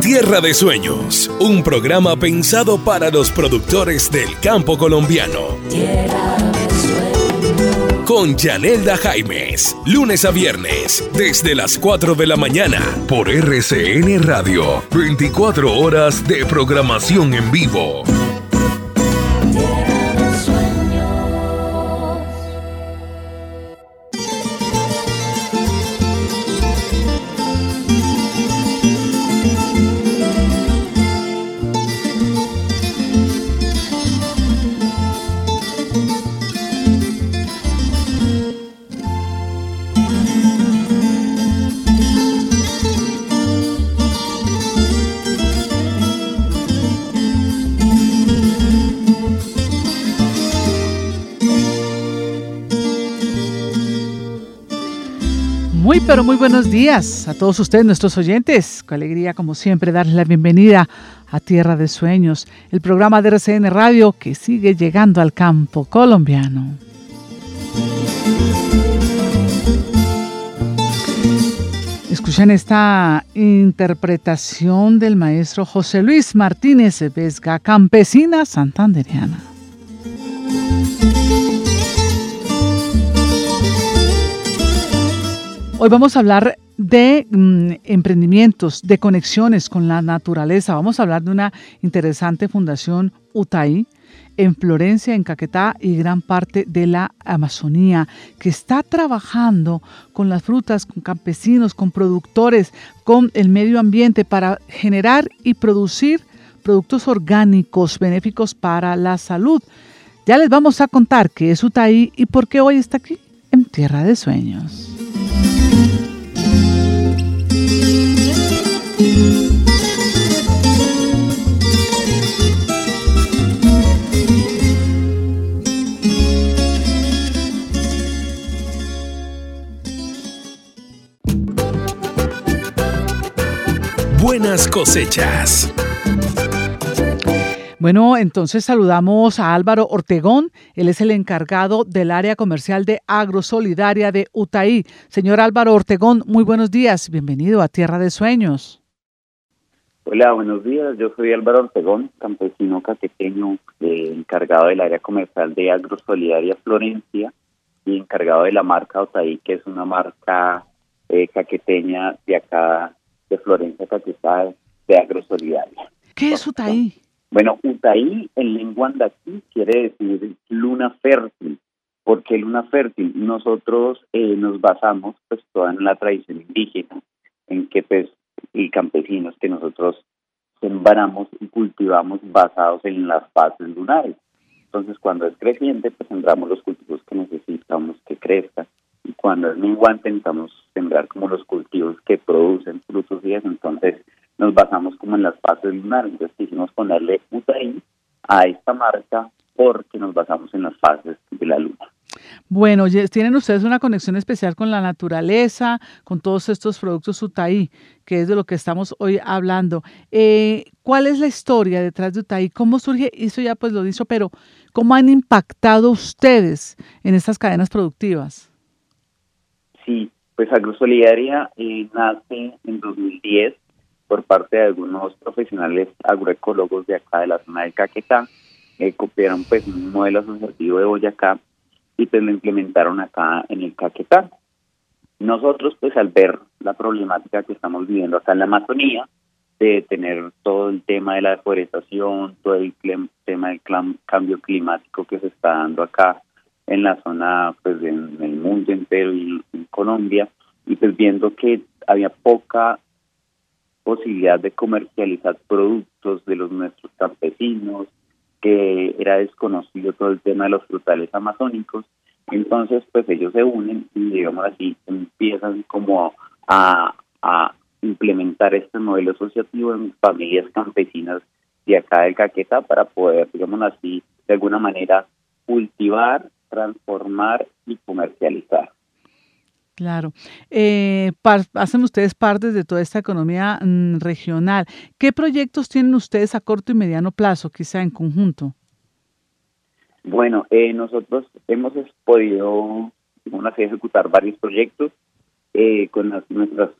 Tierra de Sueños, un programa pensado para los productores del campo colombiano. Tierra de sueños. Con Yanelda Jaimes, lunes a viernes, desde las 4 de la mañana, por RCN Radio, 24 horas de programación en vivo. Pero muy buenos días a todos ustedes, nuestros oyentes. Qué alegría, como siempre, darles la bienvenida a Tierra de Sueños, el programa de RCN Radio que sigue llegando al campo colombiano. Escuchen esta interpretación del maestro José Luis Martínez Vesga, campesina santanderiana. Hoy vamos a hablar de mm, emprendimientos, de conexiones con la naturaleza. Vamos a hablar de una interesante fundación UTAI en Florencia, en Caquetá y gran parte de la Amazonía, que está trabajando con las frutas, con campesinos, con productores, con el medio ambiente para generar y producir productos orgánicos benéficos para la salud. Ya les vamos a contar qué es UTAI y por qué hoy está aquí en Tierra de Sueños. Buenas cosechas. Bueno, entonces saludamos a Álvaro Ortegón. Él es el encargado del área comercial de Agrosolidaria de UTAI. Señor Álvaro Ortegón, muy buenos días. Bienvenido a Tierra de Sueños. Hola, buenos días. Yo soy Álvaro Ortegón, campesino caqueteño, eh, encargado del área comercial de Agrosolidaria Florencia y encargado de la marca Otaí, que es una marca eh, caqueteña de acá, de Florencia Caquetá, de Agrosolidaria. ¿Qué es UTAI? Bueno, Utaí en lengua andaquí quiere decir luna fértil. ¿Por qué luna fértil? Nosotros eh, nos basamos pues toda en la tradición indígena, en que pues y campesinos que nosotros sembramos y cultivamos basados en las fases lunares. Entonces, cuando es creciente, pues sembramos los cultivos que necesitamos que crezca. Y cuando es menguante, intentamos sembrar como los cultivos que producen frutos y eso. Entonces, nos basamos como en las fases lunares. Entonces, quisimos ponerle UTAI a esta marca porque nos basamos en las fases de la luna. Bueno, tienen ustedes una conexión especial con la naturaleza, con todos estos productos UTAI, que es de lo que estamos hoy hablando. Eh, ¿Cuál es la historia detrás de UTAI? ¿Cómo surge? Eso ya pues lo dicho, pero ¿cómo han impactado ustedes en estas cadenas productivas? Sí, pues Agrosolidaria eh, nace en 2010 por parte de algunos profesionales agroecólogos de acá de la zona de Caquetá, eh, copiaron pues un modelo asociativo de Boyacá y pues lo implementaron acá en el Caquetá. Nosotros, pues al ver la problemática que estamos viviendo acá en la Amazonía, de tener todo el tema de la deforestación, todo el tema del cambio climático que se está dando acá en la zona, pues en el mundo entero y en Colombia, y pues viendo que había poca posibilidad de comercializar productos de los nuestros campesinos, que era desconocido todo el tema de los frutales amazónicos, entonces pues ellos se unen y digamos así empiezan como a, a implementar este modelo asociativo en familias campesinas de acá del Caquetá para poder, digamos así, de alguna manera cultivar, transformar y comercializar. Claro. Eh, hacen ustedes parte de toda esta economía mm, regional. ¿Qué proyectos tienen ustedes a corto y mediano plazo, quizá en conjunto? Bueno, eh, nosotros hemos podido ejecutar varios proyectos eh, con nuestras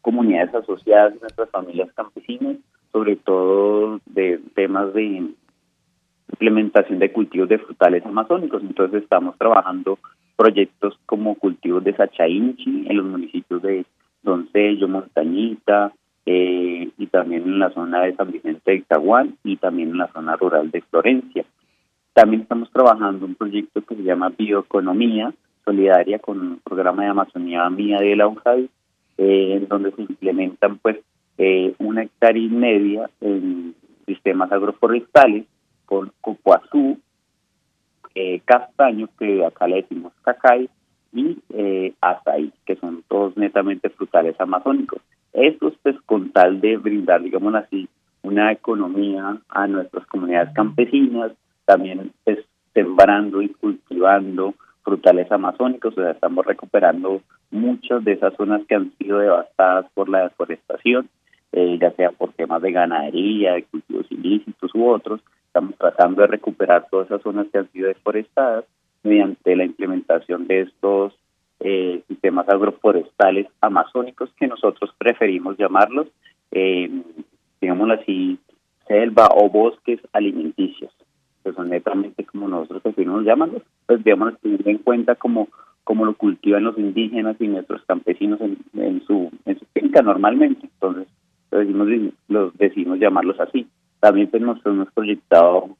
comunidades asociadas nuestras familias campesinas, sobre todo de temas de implementación de cultivos de frutales amazónicos. Entonces estamos trabajando proyectos como cultivos de Sachainchi en los municipios de Doncello, Montañita eh, y también en la zona de San Vicente de Caguán y también en la zona rural de Florencia. También estamos trabajando un proyecto que se llama Bioeconomía Solidaria con un programa de Amazonía Mía de la UNJAVI, eh, en donde se implementan pues eh, una hectárea y media en sistemas agroforestales con copoazú, eh, castaño, que acá le decimos cacay, y eh, azaí, que son todos netamente frutales amazónicos. Estos, pues, con tal de brindar, digamos así, una economía a nuestras comunidades campesinas, también pues, sembrando y cultivando frutales amazónicos, o sea, estamos recuperando muchas de esas zonas que han sido devastadas por la deforestación, eh, ya sea por temas de ganadería, de cultivos ilícitos u otros, Estamos tratando de recuperar todas esas zonas que han sido deforestadas mediante la implementación de estos eh, sistemas agroforestales amazónicos que nosotros preferimos llamarlos, eh, digámoslo así, selva o bosques alimenticios, que son netamente como nosotros preferimos llamarlos, pues digamos teniendo en cuenta como, como lo cultivan los indígenas y nuestros campesinos en, su en su finca normalmente, entonces decimos, los decimos llamarlos así. También pues, nos hemos proyectado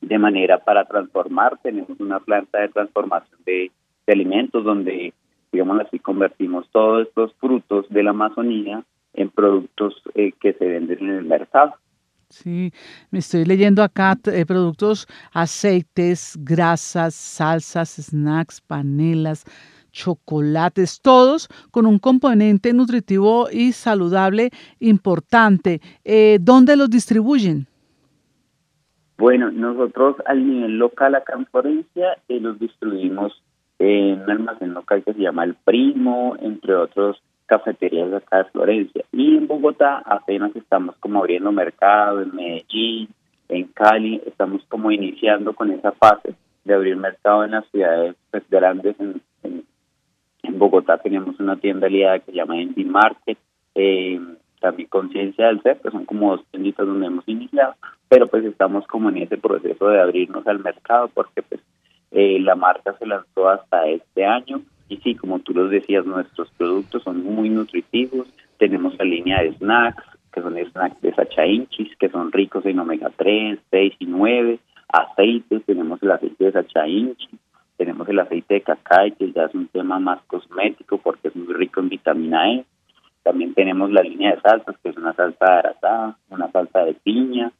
de manera para transformar. Tenemos una planta de transformación de, alimentos donde, digamos así, convertimos todos estos frutos de la Amazonía en productos eh, que se venden en el mercado. Sí, me estoy leyendo acá eh, productos, aceites, grasas, salsas, snacks, panelas, chocolates, todos con un componente nutritivo y saludable importante. Eh, ¿Dónde los distribuyen? Bueno, nosotros al nivel local acá en Florencia eh, los distribuimos en un almacén local que se llama El Primo, entre otros cafeterías de acá de Florencia. Y en Bogotá apenas estamos como abriendo mercado, en Medellín, en Cali, estamos como iniciando con esa fase de abrir mercado en las ciudades pues, grandes en, en Bogotá tenemos una tienda aliada que se llama Endy Market, eh, también Conciencia del Ser, que son como dos tienditas donde hemos iniciado, pero pues estamos como en ese proceso de abrirnos al mercado porque pues eh, la marca se lanzó hasta este año y sí, como tú los decías, nuestros productos son muy nutritivos, tenemos la línea de snacks, que son snacks de Sacha Inchis, que son ricos en omega 3, 6 y 9, aceites, tenemos el aceite de Sacha Inchis, tenemos el aceite de cacao, que ya es un tema más cosmético porque es muy rico en vitamina E. También tenemos la línea de salsas, que es una salsa de arasada, una salsa de piña,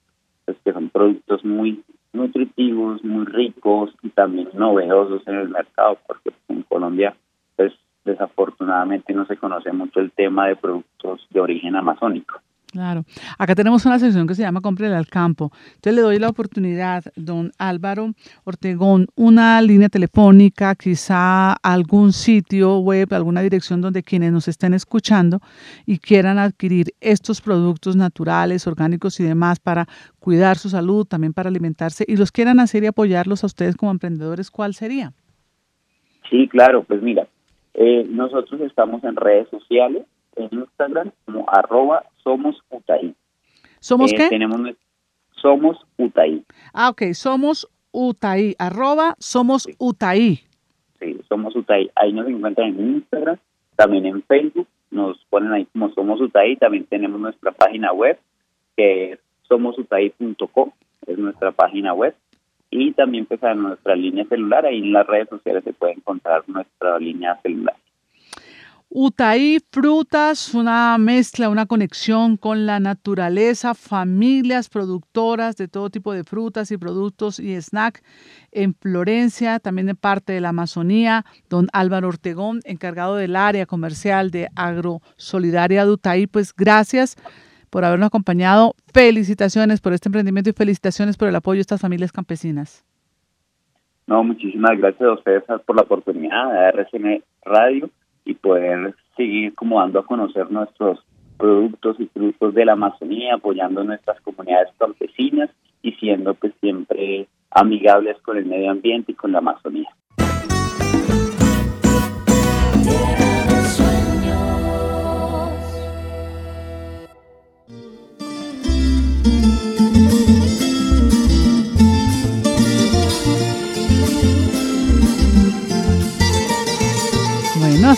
pues que son productos muy nutritivos, muy ricos y también novedosos en el mercado, porque en Colombia, pues desafortunadamente no se conoce mucho el tema de productos de origen amazónico. Claro. Acá tenemos una sección que se llama Cómprele al campo. Entonces le doy la oportunidad, don Álvaro Ortegón, una línea telefónica, quizá algún sitio web, alguna dirección donde quienes nos estén escuchando y quieran adquirir estos productos naturales, orgánicos y demás para cuidar su salud, también para alimentarse y los quieran hacer y apoyarlos a ustedes como emprendedores, ¿cuál sería? Sí, claro, pues mira, eh, nosotros estamos en redes sociales en Instagram como arroba somos Utaí. ¿Somos eh, qué? Tenemos Somos Utaí. Ah, ok, somos Utaí, arroba somos Utaí. Sí, somos Utaí. Ahí nos encuentran en Instagram también en Facebook, nos ponen ahí como Somos UTAI, también tenemos nuestra página web, que es somosutai.com, es nuestra página web, y también pues a nuestra línea celular, ahí en las redes sociales se puede encontrar nuestra línea celular. Utaí Frutas, una mezcla, una conexión con la naturaleza, familias productoras de todo tipo de frutas y productos y snack en Florencia, también de parte de la Amazonía, don Álvaro Ortegón, encargado del área comercial de Agrosolidaria de Utaí, pues gracias por habernos acompañado. Felicitaciones por este emprendimiento y felicitaciones por el apoyo a estas familias campesinas. No, muchísimas gracias a ustedes por la oportunidad de RCN Radio y poder seguir como dando a conocer nuestros productos y frutos de la Amazonía, apoyando nuestras comunidades campesinas y siendo pues siempre amigables con el medio ambiente y con la Amazonía.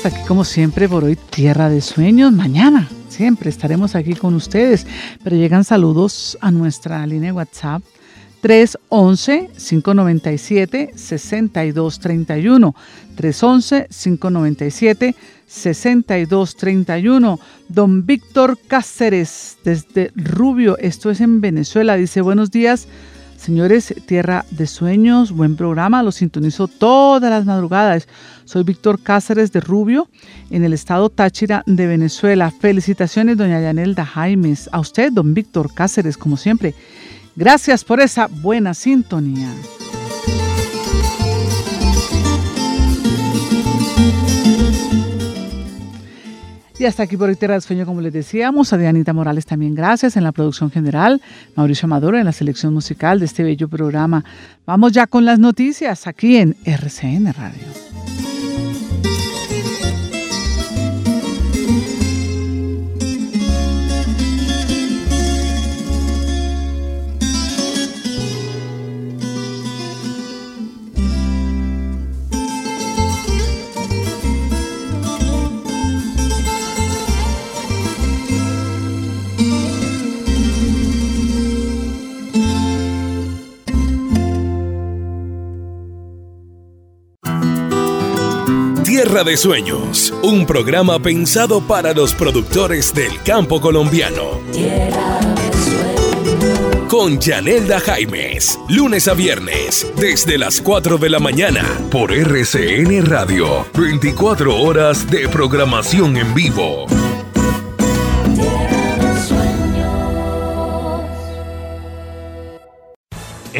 Aquí como siempre por hoy Tierra de Sueños. Mañana siempre estaremos aquí con ustedes, pero llegan saludos a nuestra línea de WhatsApp 311-597-6231. 311-597-6231. Don Víctor Cáceres desde Rubio, esto es en Venezuela, dice buenos días. Señores, Tierra de Sueños, buen programa, lo sintonizo todas las madrugadas. Soy Víctor Cáceres de Rubio, en el estado Táchira de Venezuela. Felicitaciones, doña Yanelda Jaimes. A usted, don Víctor Cáceres, como siempre. Gracias por esa buena sintonía. Y hasta aquí por hoy Tierra de Sueño, como les decíamos. A Dianita Morales también gracias en la producción general. Mauricio Maduro en la selección musical de este bello programa. Vamos ya con las noticias aquí en RCN Radio. Tierra de Sueños, un programa pensado para los productores del campo colombiano. Tierra de sueños. Con Yanelda Jaimes, lunes a viernes, desde las 4 de la mañana, por RCN Radio, 24 horas de programación en vivo.